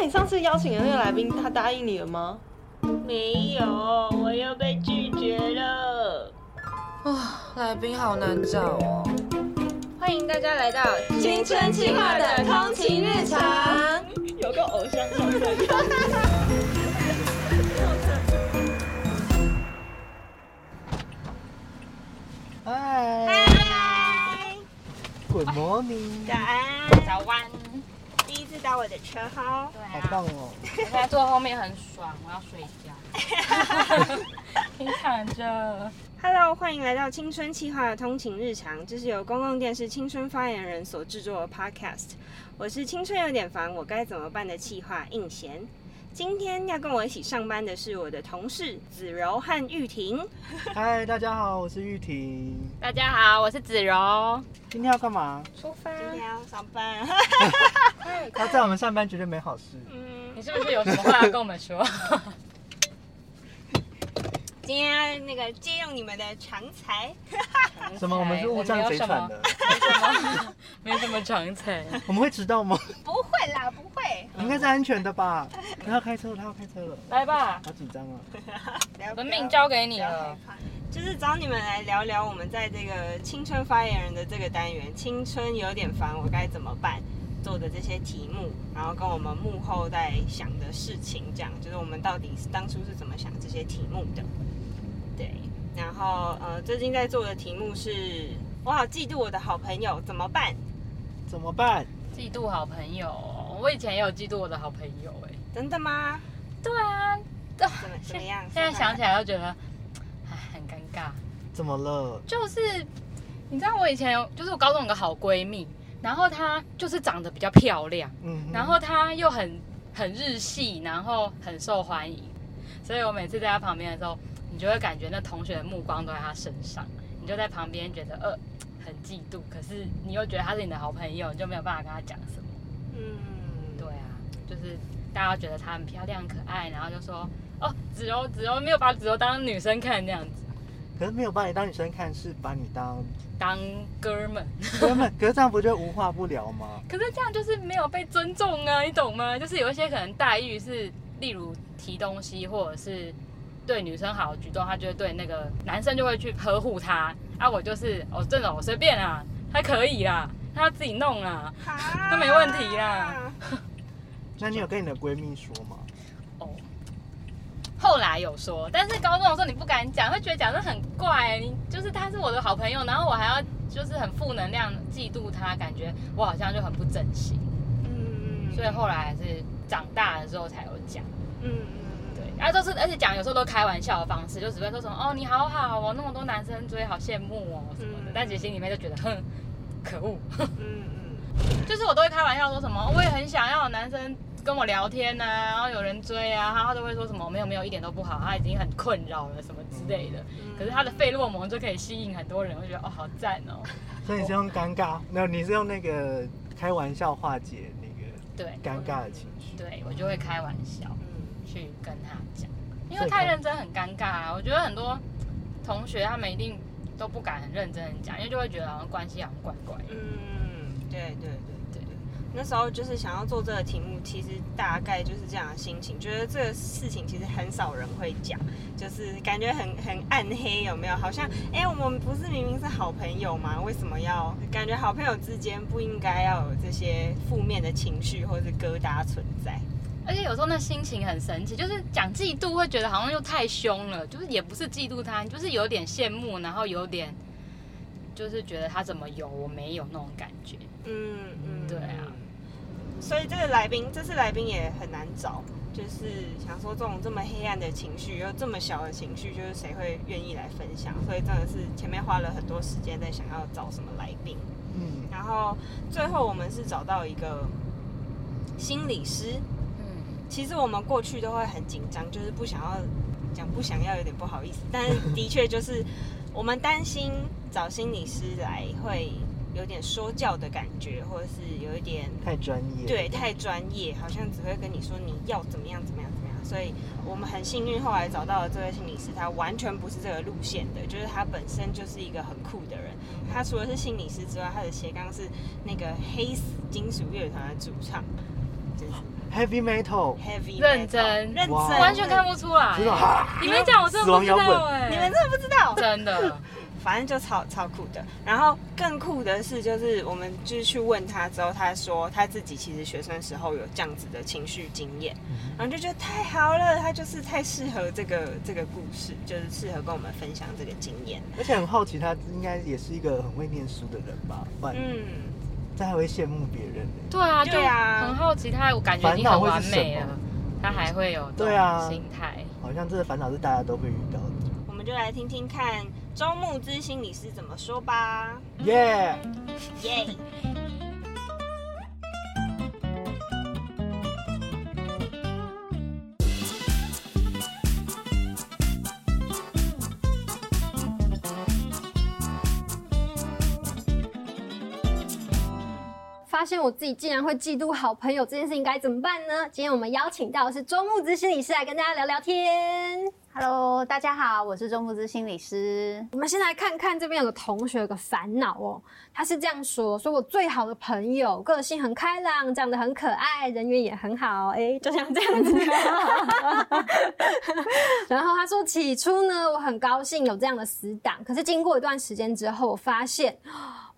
那你上次邀请的那个来宾，他答应你了吗？没有，我又被拒绝了。啊，来宾好难找哦。欢迎大家来到青春期化的通勤日常，有个偶像上身。嗨嗨，，Good morning，早安，早安。第一次搭我的车哈。对好啊，棒哦！我现在坐后面很爽，我要睡觉。你躺着。Hello，欢迎来到青春企划的通勤日常，这是由公共电视青春发言人所制作的 Podcast。我是青春有点烦，我该怎么办的气话应贤。今天要跟我一起上班的是我的同事子柔和玉婷。嗨，大家好，我是玉婷。大家好，我是子柔。今天要干嘛？出发。今天要上班。他在我们上班绝对没好事。嗯你，是不是有什么话要跟我们说？今天那个借用你们的长才。什么？我们是误战贼船的，没什么长才。我们会迟到吗？不会啦，不会。应该是安全的吧？他要开车，他要开车了，来吧，好紧张啊！我的命交给你了。就是找你们来聊聊我们在这个青春发言人的这个单元“青春有点烦，我该怎么办”做的这些题目，然后跟我们幕后在想的事情，这样就是我们到底是当初是怎么想这些题目的。对，然后呃，最近在做的题目是“我好嫉妒我的好朋友，怎么办怎么办？嫉妒好朋友，我以前也有嫉妒我的好朋友哎。？”真的吗？对啊，怎么怎么样？现在想起来都觉得，哎，很尴尬。怎么了？就是你知道我以前有，就是我高中有个好闺蜜，然后她就是长得比较漂亮，嗯，然后她又很很日系，然后很受欢迎，所以我每次在她旁边的时候，你就会感觉那同学的目光都在她身上，你就在旁边觉得呃很嫉妒，可是你又觉得他是你的好朋友，你就没有办法跟他讲什么。嗯，对啊，就是大家觉得她很漂亮可爱，然后就说哦子柔子柔没有把子柔当女生看那样子，可是没有把你当女生看，是把你当当哥们。哥们。可是这样不就无话不聊吗？可是这样就是没有被尊重啊，你懂吗？就是有一些可能待遇是，例如提东西或者是对女生好的举动，他就会对那个男生就会去呵护他。啊，我就是哦，这种我随便啊，他可以啦，他自己弄啦。他没问题啦。那你有跟你的闺蜜说吗？哦，后来有说，但是高中的时候你不敢讲，会觉得讲的很怪。你就是他是我的好朋友，然后我还要就是很负能量嫉妒他，感觉我好像就很不真心。嗯所以后来还是长大的时候才有讲。嗯嗯对，然后都是而且讲有时候都开玩笑的方式，就只会说什么哦你好好哦，那么多男生追，好羡慕哦什么的嗯。但其实心里面就觉得哼，可恶。嗯嗯就是我都会开玩笑说什么，我也很想要有男生跟我聊天呐、然后有人追啊，他都会说什么没有没有一点都不好，他已经很困扰了什么之类的。嗯可是他的费洛蒙就可以吸引很多人，我觉得哦好赞哦。所以你是用尴尬，没有，你是用那个开玩笑化解那个对尴尬的情绪。对，我就会开玩笑嗯去跟他讲，因为太认真很尴尬啊。我觉得很多同学他们一定都不敢很认真的讲，因为就会觉得好像关系好像怪怪的。嗯，对对对对对。那时候就是想要做这个题目，其实大概就是这样的心情，觉得这个事情其实很少人会讲，就是感觉很很暗黑，有没有？好像哎、我们不是明明是好朋友吗？为什么要感觉好朋友之间不应该要有这些负面的情绪或是疙瘩存在？而且有时候那心情很神奇，就是讲嫉妒会觉得好像又太凶了，就是也不是嫉妒他，就是有点羡慕，然后有点就是觉得他怎么有我没有那种感觉。嗯嗯，对啊。所以这个来宾，这次来宾也很难找，就是想说这种这么黑暗的情绪，又这么小的情绪，就是谁会愿意来分享？所以真的是前面花了很多时间在想要找什么来宾，嗯，然后最后我们是找到一个心理师。嗯，其实我们过去都会很紧张，就是不想要讲不想要有点不好意思，但是的确就是我们担心找心理师来会有点说教的感觉，或者是有一点太专业。对，太专业，好像只会跟你说你要怎么样怎么样怎么样。所以我们很幸运，后来找到了这位心理师，他完全不是这个路线的，就是他本身就是一个很酷的人。他除了是心理师之外，他的斜杠是那个黑死金属乐团的主唱。就是 heavy metal，heavy 认真。认真，完全看不出来。真的哈你们讲，我真的不知道哎、你们真的不知道，真的，反正就超超酷的。然后更酷的是，就是我们就是去问他之后，他说他自己其实学生时候有这样子的情绪经验，然后就觉得太好了，他就是太适合这个这个故事，就是适合跟我们分享这个经验。而且很好奇，他应该也是一个很会念书的人吧？嗯，这还会羡慕别人呢。对啊，就对啊很好奇他，我感觉已经很完美了烦恼会是什么，他还会有对啊心态。好像这个烦恼是大家都会遇到的。我们就来听听看周牧之心理师怎么说吧。耶、耶、发现我自己竟然会嫉妒好朋友这件事情该怎么办呢？今天我们邀请到的是周木子心理师来跟大家聊聊天。Hello，大家好，我是钟木之心理师。我们先来看看这边有个同学有个烦恼哦，他是这样说：说我最好的朋友个性很开朗，长得很可爱，人缘也很好，哎，就像这样子。然后他说，起初呢，我很高兴有这样的死党，可是经过一段时间之后，我发现。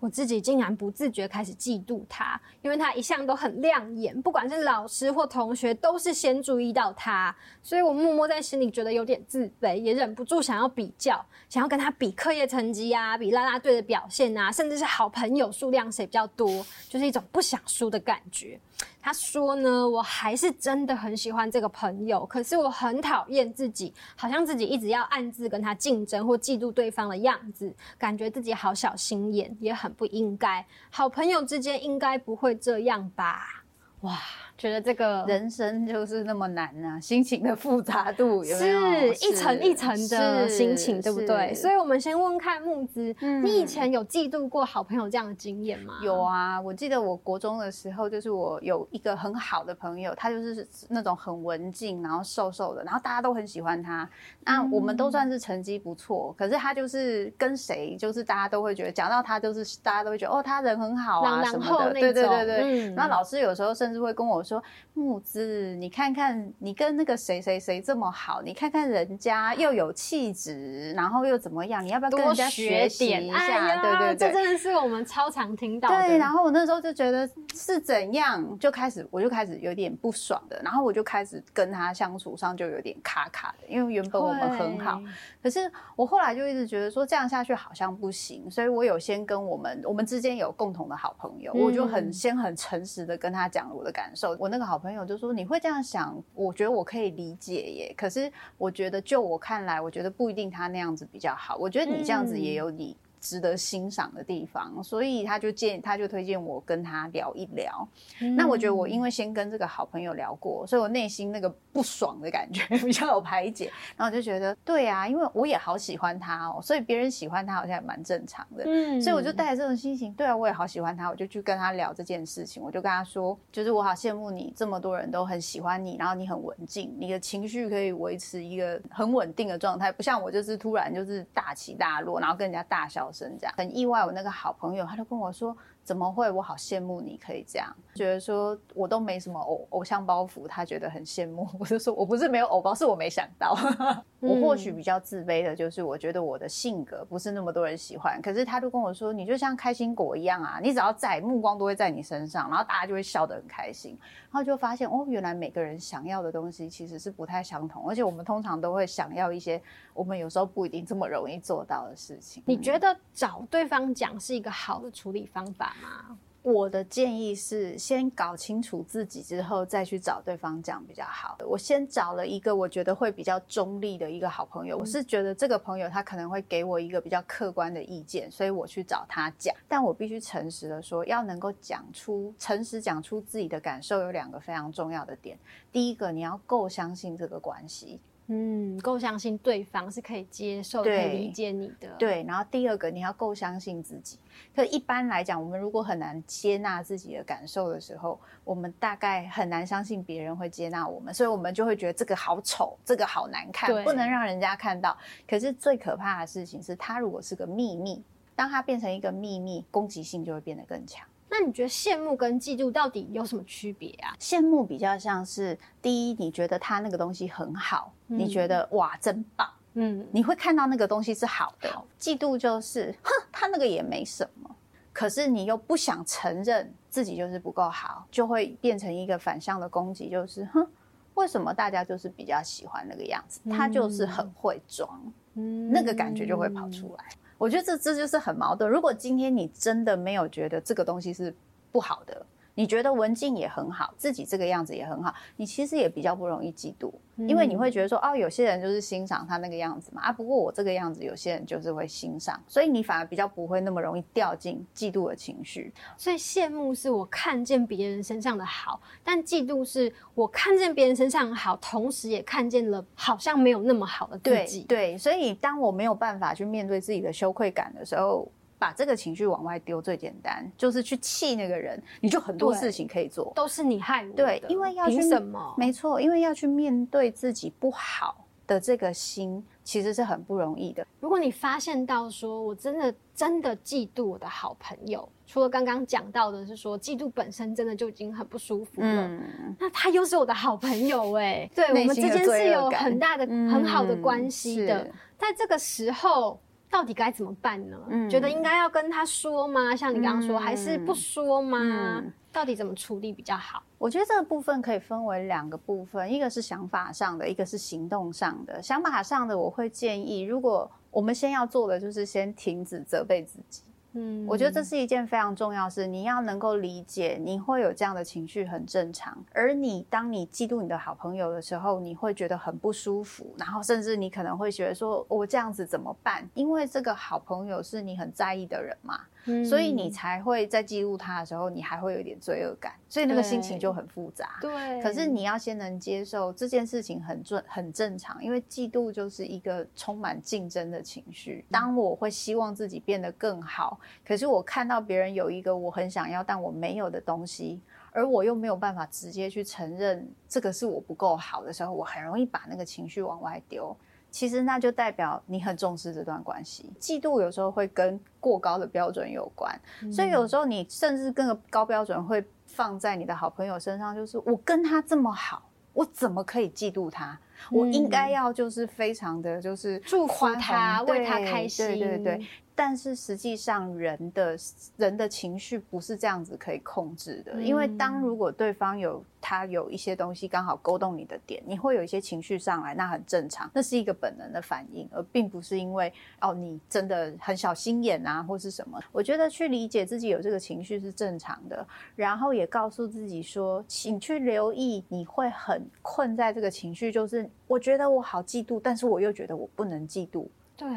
我自己竟然不自觉开始嫉妒他，因为他一向都很亮眼，不管是老师或同学都是先注意到他，所以我默默在心里觉得有点自卑，也忍不住想要比较，想要跟他比课业成绩啊，比啦啦队的表现啊，甚至是好朋友数量谁比较多，就是一种不想输的感觉。他说呢，我还是真的很喜欢这个朋友，可是我很讨厌自己，好像自己一直要暗自跟他竞争或嫉妒对方的样子，感觉自己好小心眼，也很不应该。好朋友之间应该不会这样吧？哇，觉得这个人生就是那么难啊，心情的复杂度有？是一层一层的心情，对不对？所以，我们先问看木子，嗯你以前有嫉妒过好朋友这样的经验吗？有啊，我记得我国中的时候，就是我有一个很好的朋友，他就是那种很文静，然后瘦瘦的，然后大家都很喜欢他。那我们都算是成绩不错，可是他就是跟谁，就是大家都会觉得讲到他，就是大家都会觉得哦，他人很好啊什么的。对对对对。嗯然后老师有时候甚至会跟我说：“木子，你看看你跟那个谁谁谁这么好，你看看人家又有气质，然后又怎么样？你要不要跟多人家学习点，一哎下？呀，对对对。”这真的是我们超常听到的。对，然后我那时候就觉得是怎样，就开始我就开始有点不爽的，然后我就开始跟他相处上就有点卡卡的，因为原本我们很好，可是我后来就一直觉得说这样下去好像不行，所以我有先跟我们我们之间有共同的好朋友，嗯我就很先很诚实的跟他讲了我的感受。我那个好朋友就说你会这样想，我觉得我可以理解耶，可是我觉得就我看来，我觉得不一定他那样子比较好，我觉得你这样子也有你。值得欣赏的地方，所以他就建，他就推荐我跟他聊一聊。那我觉得我因为先跟这个好朋友聊过，所以我内心那个不爽的感觉 比较有排解，然后我就觉得对啊，因为我也好喜欢他哦，所以别人喜欢他好像也蛮正常的。嗯所以我就带着这种心情，对啊，我也好喜欢他，我就去跟他聊这件事情。我就跟他说，就是我好羡慕你，这么多人都很喜欢你，然后你很文静，你的情绪可以维持一个很稳定的状态，不像我就是突然就是大起大落，然后跟人家大笑声这样。很意外，我那个好朋友他就跟我说。怎么会？我好羡慕你可以这样，觉得说我都没什么偶偶像包袱，他觉得很羡慕。我就说我不是没有偶包，是我没想到。我或许比较自卑的就是，我觉得我的性格不是那么多人喜欢。可是他就跟我说，你就像开心果一样啊，你只要在，目光都会在你身上，然后大家就会笑得很开心。然后就发现哦，原来每个人想要的东西其实是不太相同，而且我们通常都会想要一些我们有时候不一定这么容易做到的事情。你觉得找对方讲是一个好的处理方法吗？我的建议是，先搞清楚自己之后，再去找对方讲比较好。我先找了一个我觉得会比较中立的一个好朋友，我是觉得这个朋友他可能会给我一个比较客观的意见，所以我去找他讲。但我必须诚实的说，要能够讲出诚实讲出自己的感受，有两个非常重要的点。第一个，你要够相信这个关系。嗯，够相信对方是可以接受、可以理解你的。，对，然后第二个你要够相信自己。可一般来讲，我们如果很难接纳自己的感受的时候，我们大概很难相信别人会接纳我们，所以我们就会觉得这个好丑，这个好难看，不能让人家看到。可是最可怕的事情是，它如果是个秘密，当它变成一个秘密，攻击性就会变得更强。那你觉得羡慕跟嫉妒到底有什么区别啊？羡慕比较像是第一，你觉得他那个东西很好，你觉得哇真棒，嗯，你会看到那个东西是好的。嫉妒就是，哼，他那个也没什么，可是你又不想承认自己就是不够好，就会变成一个反向的攻击，就是哼，为什么大家就是比较喜欢那个样子？他就是很会装，嗯那个感觉就会跑出来。我觉得这这就是很矛盾。如果今天你真的没有觉得这个东西是不好的，你觉得文静也很好，自己这个样子也很好，你其实也比较不容易嫉妒，因为你会觉得说，哦，有些人就是欣赏他那个样子嘛，啊，不过我这个样子，有些人就是会欣赏，所以你反而比较不会那么容易掉进嫉妒的情绪。所以羡慕是我看见别人身上的好，但嫉妒是我看见别人身上的好，同时也看见了好像没有那么好的自对己。对，所以当我没有办法去面对自己的羞愧感的时候，把这个情绪往外丢，最简单就是去气那个人，你就很多事情可以做。都是你害我的。对，因为要去什么？没错，因为要去面对自己不好的这个心，其实是很不容易的。如果你发现到说我真的真的嫉妒我的好朋友，除了刚刚讲到的是说嫉妒本身真的就已经很不舒服了，嗯，那他又是我的好朋友哎、对我们之间是有很大的、很好的关系的。在这个时候，到底该怎么办呢？嗯觉得应该要跟他说吗？像你刚刚说，嗯还是不说吗？嗯到底怎么处理比较好？我觉得这个部分可以分为两个部分，一个是想法上的，一个是行动上的。想法上的，我会建议，如果我们先要做的就是先停止责备自己。嗯我觉得这是一件非常重要的事，你要能够理解，你会有这样的情绪很正常。而你当你嫉妒你的好朋友的时候，你会觉得很不舒服，然后甚至你可能会觉得说，我这样子怎么办？因为这个好朋友是你很在意的人嘛，嗯所以你才会在嫉妒他的时候，你还会有一点罪恶感，所以那个心情就很复杂。对，可是你要先能接受这件事情很正很正常，因为嫉妒就是一个充满竞争的情绪。当我会希望自己变得更好，可是我看到别人有一个我很想要但我没有的东西，而我又没有办法直接去承认这个是我不够好的时候，我很容易把那个情绪往外丢。其实那就代表你很重视这段关系。嫉妒有时候会跟过高的标准有关，所以有时候你甚至更高标准会放在你的好朋友身上，就是我跟他这么好，我怎么可以嫉妒他？我应该要就是非常的就是祝福他，为他开心。对对对。但是实际上，人的人的情绪不是这样子可以控制的，因为当如果对方有他有一些东西刚好勾动你的点，你会有一些情绪上来，那很正常，那是一个本能的反应，而并不是因为哦你真的很小心眼啊或是什么。我觉得去理解自己有这个情绪是正常的，然后也告诉自己说，请去留意你会很困在这个情绪，就是我觉得我好嫉妒，但是我又觉得我不能嫉妒。对，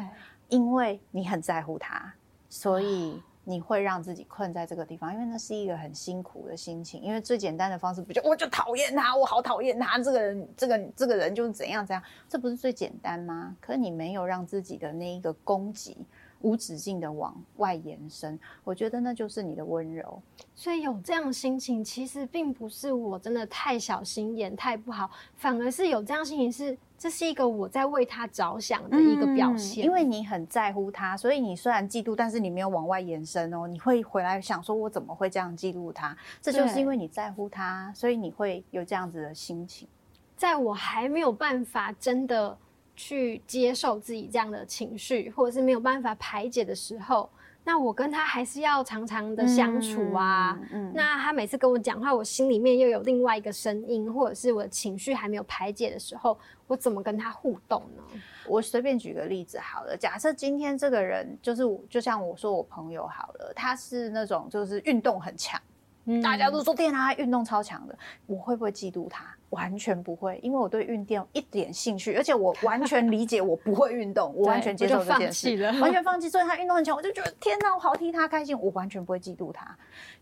因为你很在乎他，所以你会让自己困在这个地方，因为那是一个很辛苦的心情。因为最简单的方式不就我就讨厌他，我好讨厌他，这个人，这个这个人就是怎样怎样，这不是最简单吗？可是你没有让自己的那一个攻击无止境的往外延伸，我觉得那就是你的温柔。所以有这样心情，其实并不是我真的太小心眼、太不好，反而是有这样心情是，这是一个我在为他着想的一个表现。嗯因为你很在乎他，所以你虽然嫉妒，但是你没有往外延伸哦。你会回来想说，我怎么会这样嫉妒他？这就是因为你在乎他，所以你会有这样子的心情。在我还没有办法真的去接受自己这样的情绪，或者是没有办法排解的时候，那我跟他还是要常常的相处啊。嗯，那他每次跟我讲话，我心里面又有另外一个声音，或者是我的情绪还没有排解的时候，我怎么跟他互动呢？我随便举个例子好了，假设今天这个人就是我，就像我说我朋友好了，他是那种就是运动很强。大家都说天啊，他运动超强的，我会不会嫉妒他？完全不会，因为我对运动一点兴趣，而且我完全理解我不会运动，我完全接受这件事，完全放弃。所以他运动很强，我就觉得天哪，我好替他开心，我完全不会嫉妒他。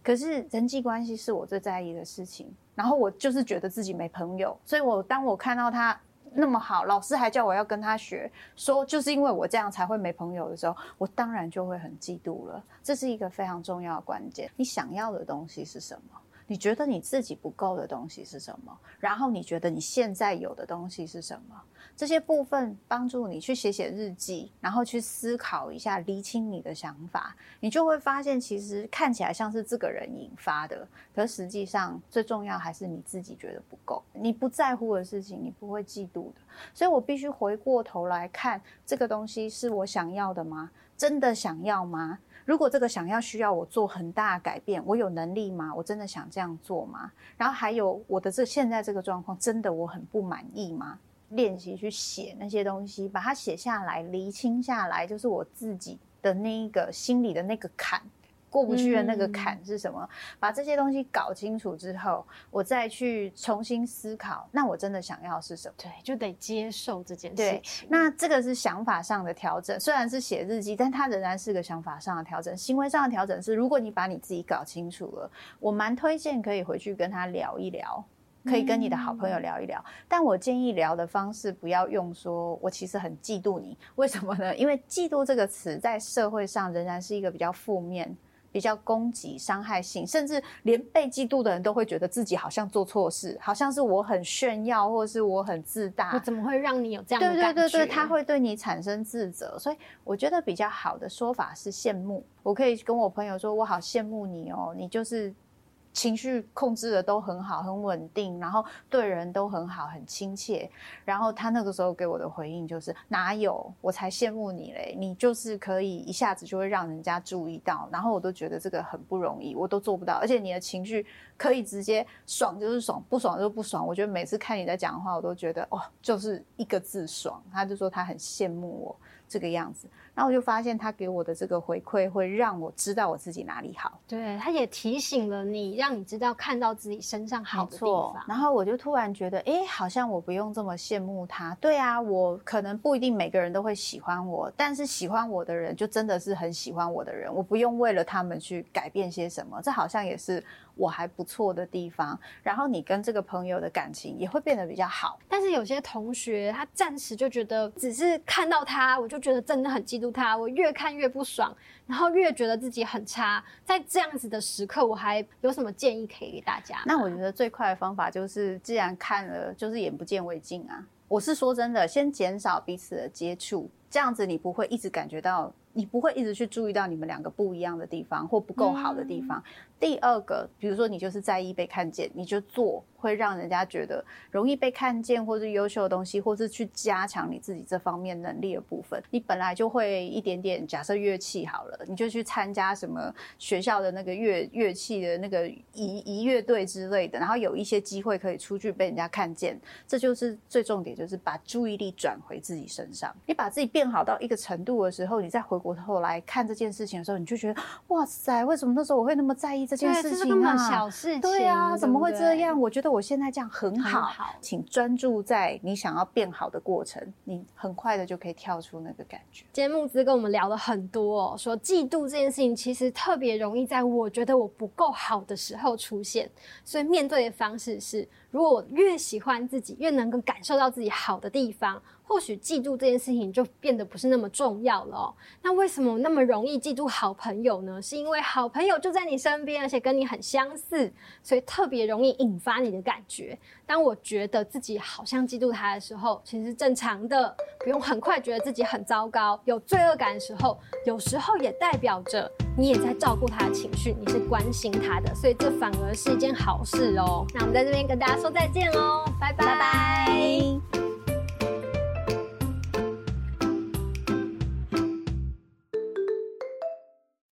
可是人际关系是我最在意的事情，然后我就是觉得自己没朋友，所以我当我看到他。那么好，老师还叫我要跟他学，说就是因为我这样才会没朋友的时候，我当然就会很嫉妒了。这是一个非常重要的关键。你想要的东西是什么？你觉得你自己不够的东西是什么？然后你觉得你现在有的东西是什么？这些部分帮助你去写写日记，然后去思考一下，厘清你的想法，你就会发现，其实看起来像是这个人引发的，可实际上最重要还是你自己觉得不够，你不在乎的事情，你不会嫉妒的。所以我必须回过头来看，这个东西是我想要的吗？真的想要吗？如果这个想要需要我做很大改变，我有能力吗？我真的想这样做吗？然后还有我的这现在这个状况，真的我很不满意吗？练习去写那些东西，把它写下来，厘清下来，就是我自己的那一个心里的那个坎。过不去的那个坎是什么？把这些东西搞清楚之后，我再去重新思考，那我真的想要是什么？对，就得接受这件事对。，那这个是想法上的调整，虽然是写日记，但它仍然是个想法上的调整。行为上的调整是，如果你把你自己搞清楚了，我蛮推荐可以回去跟他聊一聊。可以跟你的好朋友聊一聊，但我建议聊的方式不要用说“我其实很嫉妒你”，为什么呢？因为“嫉妒”这个词在社会上仍然是一个比较负面、比较攻击、伤害性，甚至连被嫉妒的人都会觉得自己好像做错事，好像是我很炫耀，或者是我很自大。我怎么会让你有这样的对感觉？对对对，他会对你产生自责，所以我觉得比较好的说法是羡慕。我可以跟我朋友说，我好羡慕你哦，你就是情绪控制的都很好，很稳定，然后对人都很好，很亲切。然后他那个时候给我的回应就是：哪有，我才羡慕你嘞！你就是可以一下子就会让人家注意到，然后我都觉得这个很不容易，我都做不到。而且你的情绪可以直接爽就是爽，不爽就不爽。我觉得每次看你在讲话，我都觉得哦，就是一个字爽。他就说他很羡慕我这个样子，然后我就发现他给我的这个回馈会让我知道我自己哪里好。对，他也提醒了你，让你知道看到自己身上好的地方。然后我就突然觉得，哎，好像我不用这么羡慕他。对啊，我可能不一定每个人都会喜欢我，但是喜欢我的人就真的是很喜欢我的人，我不用为了他们去改变些什么。这好像也是我还不错的地方。然后你跟这个朋友的感情也会变得比较好。但是有些同学，他暂时就觉得，只是看到他，我就觉得真的很嫉妒他，我越看越不爽，然后越觉得自己很差。在这样子的时刻，我还有什么建议可以给大家？那我觉得最快的方法就是，既然看了，就是眼不见为净啊。我是说真的，先减少彼此的接触，这样子你不会一直感觉到，你不会一直去注意到你们两个不一样的地方或不够好的地方。第二个，比如说你就是在意被看见，你就做会让人家觉得容易被看见，或是优秀的东西，或是去加强你自己这方面能力的部分。你本来就会一点点，假设乐器好了，你就去参加什么学校的那个乐乐器的那个仪仪乐队之类的，然后有一些机会可以出去被人家看见，这就是最重点，就是把注意力转回自己身上。你把自己变好到一个程度的时候，你再回过头来看这件事情的时候，你就觉得哇塞，为什么那时候我会那么在意这件，事情啊？小事情，对啊，怎么会这样？？我觉得我现在这样很好，很好请专注在你想要变好的过程，你很快的就可以跳出那个感觉。今天木子跟我们聊了很多哦，说嫉妒这件事情其实特别容易在我觉得我不够好的时候出现，所以面对的方式是，如果我越喜欢自己，越能够感受到自己好的地方，或许嫉妒这件事情就变得不是那么重要了哦。那为什么那么容易嫉妒好朋友呢？是因为好朋友就在你身边，而且跟你很相似，所以特别容易引发你的感觉。当我觉得自己好像嫉妒他的时候，其实是正常的，不用很快觉得自己很糟糕、有罪恶感的时候，有时候也代表着你也在照顾他的情绪，你是关心他的，所以这反而是一件好事哦。那我们在这边跟大家说再见喽，拜拜拜拜。